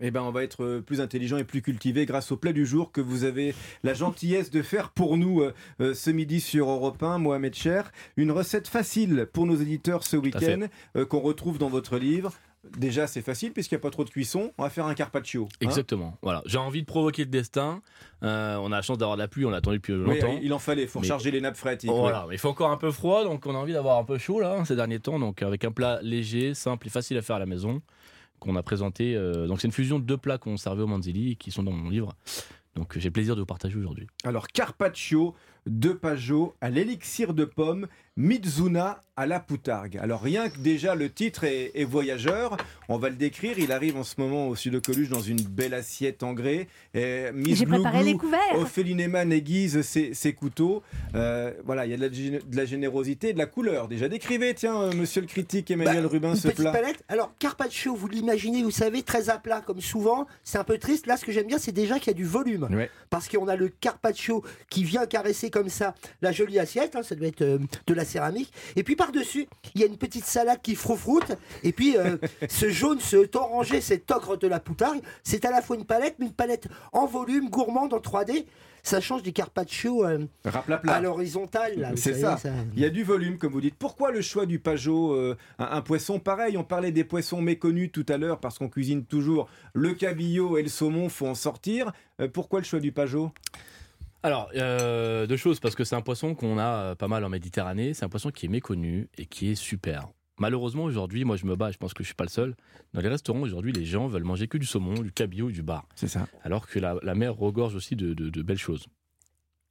Eh ben, on va être euh, plus intelligent et plus cultivé grâce au plat du jour que vous avez la gentillesse de faire pour nous euh, euh, ce midi sur Europe 1, Mohamed Cher. Une recette facile pour nos éditeurs ce week-end euh, qu'on retrouve dans votre livre. Déjà, c'est facile puisqu'il n'y a pas trop de cuisson. On va faire un carpaccio. hein. Exactement. Voilà. J'ai envie de provoquer le destin. Euh, on a la chance d'avoir de la pluie, on l'a attendu depuis Oui, longtemps. il en fallait. Il faut Mais- recharger les nappes phréatiques. Voilà, mais il fait encore un peu froid, donc on a envie d'avoir un peu chaud là ces derniers temps. Donc avec un plat léger, simple et facile à faire à la maison qu'on a présenté. euh, donc c'est une fusion de deux plats qu'on servait au Manzili et qui sont dans mon livre. Donc j'ai le plaisir de vous partager aujourd'hui. Alors, carpaccio de Pajot à l'élixir de pomme, Mizuna à la poutargue. Alors, rien que déjà le titre est, est voyageur, on va le décrire. Il arrive en ce moment au sud de Coluche dans une belle assiette en grès. Et Miss J'ai préparé les couverts. Ophélie Neyman aiguise ses, ses couteaux. Euh, voilà, il y a de la, gé- de la générosité et de la couleur. Déjà, décrivez, tiens, euh, monsieur le critique Emmanuel Bah, Rubin, une ce plat. palette. Alors, carpaccio, vous l'imaginez, vous savez, très à plat, comme souvent. C'est un peu triste. Là, ce que j'aime bien, c'est déjà qu'il y a du volume. Ouais. Parce qu'on a le carpaccio qui vient caresser comme ça la jolie assiette. hein, ça doit être euh, de la céramique. Et puis, par-dessus, il y a une petite salade qui froufroute. Et puis, euh, ce jaune, ce orangé, cet ocre de la poutargue, c'est à la fois une palette, mais une palette en volume, gourmande, en 3D. Ça change du carpaccio euh, à l'horizontale. C'est ça. Il y a du volume, comme vous dites. Pourquoi le choix du pajot euh, un, un poisson pareil? On parlait des poissons méconnus tout à l'heure parce qu'on cuisine toujours le cabillaud et le saumon, faut en sortir. Euh, pourquoi le choix du pajot? Alors, euh, deux choses, parce que c'est un poisson qu'on a euh, pas mal en Méditerranée. C'est un poisson qui est méconnu et qui est super. Malheureusement, aujourd'hui, moi je me bats, je pense que je suis pas le seul. Dans les restaurants, aujourd'hui, les gens veulent manger que du saumon, du cabillaud, du bar. C'est ça. Alors que la, la mer regorge aussi de, de- de belles choses.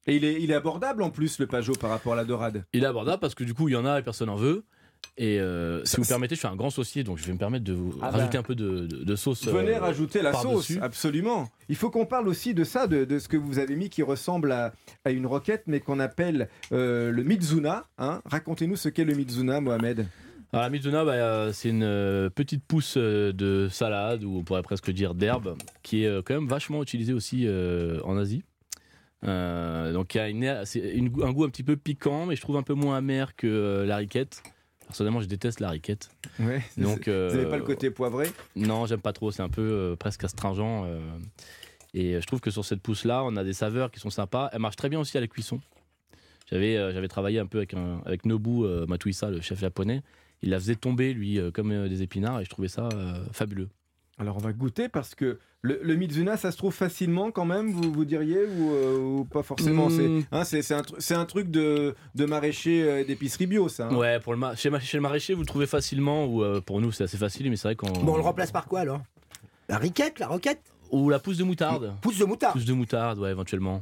Et il est, il est abordable en plus, le pajot, par rapport à la dorade? Il est abordable parce que du coup, il y en a et personne n'en veut. Et euh, si vous me permettez, je suis un grand saucier, donc je vais me permettre de vous Ah rajouter bah. un peu de, de- de sauce. Venez euh, rajouter la sauce, absolument. Il faut qu'on parle aussi de ça, de, de ce que vous avez mis qui ressemble à, à une roquette, mais qu'on appelle euh, le mizuna. hein. Racontez-nous ce qu'est le mizuna, Mohamed. Alors la mizuna, bah, euh, c'est une petite pousse de salade, ou on pourrait presque dire d'herbe, qui est quand même vachement utilisée aussi euh, en Asie. Euh, donc il y a une- c'est une- un goût un petit peu piquant, mais je trouve un peu moins amer que euh, la riquette. Personnellement, je déteste la riquette. Ouais, Donc, vous n'avez euh, pas le côté poivré? Non, j'aime pas trop. C'est un peu euh, presque astringent. euh, et je trouve que sur cette pousse-là, on a des saveurs qui sont sympas. Elle marche très bien aussi à la cuisson. J'avais euh, j'avais travaillé un peu avec, un, avec Nobu euh, Matuisa, le chef japonais. Il la faisait tomber, lui, euh, comme euh, des épinards, et je trouvais ça euh, fabuleux. Alors on va goûter parce que le, le Mizuna, ça se trouve facilement quand même, vous, vous diriez, ou, euh, ou pas forcément? Mm. C'est hein, c'est- un, truc de, de maraîcher euh, d'épicerie bio, ça. hein. Ouais, pour le ma- chez, le maraîcher, vous le trouvez facilement, ou euh, pour nous, c'est assez facile, mais c'est vrai qu'on. Bon, on le remplace par quoi alors? La riquette, la roquette? Ou la pousse de moutarde. Pousse de moutarde. Pousse de moutarde, ouais, éventuellement.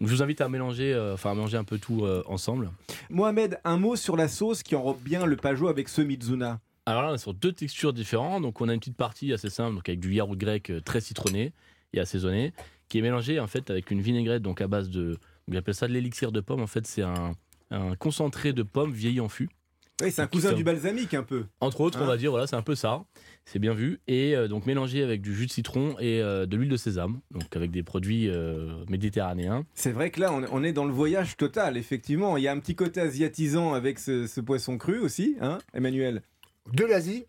Je vous invite à mélanger, euh, enfin à mélanger un peu tout euh, ensemble. Mohamed, un mot sur la sauce qui enrobe bien le pajot avec ce Mizuna. Alors là, on est sur deux textures différentes. Donc, on a une petite partie assez simple, donc avec du yaourt grec euh, très citronné et assaisonné, qui est mélangé en fait avec une vinaigrette donc à base de, on appelle ça de l'élixir de pomme. En fait, c'est un, un concentré de pommes vieilli en fût. Oui, c'est un cousin du balsamique un peu. Entre autres, Hein on va dire, voilà, c'est un peu ça. C'est bien vu. Et euh, donc mélangé avec du jus de citron et euh, de l'huile de sésame, donc avec des produits euh, méditerranéens. C'est vrai que là, on, on est dans le voyage total, effectivement. Il y a un petit côté asiatisant avec ce, ce poisson cru aussi, hein, Emmanuel? De l'Asie,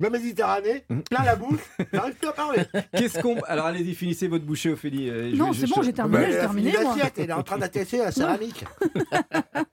la Méditerranée, Mhm. plein la bouche, j'arrive plus à parler. Qu'est-ce qu'on. Alors allez-y, finissez votre bouchée, Ophélie. Euh, Non, c'est bon, j'ai terminé, Bah, j'ai terminé, l'assiette, elle est en train d'attacher la céramique.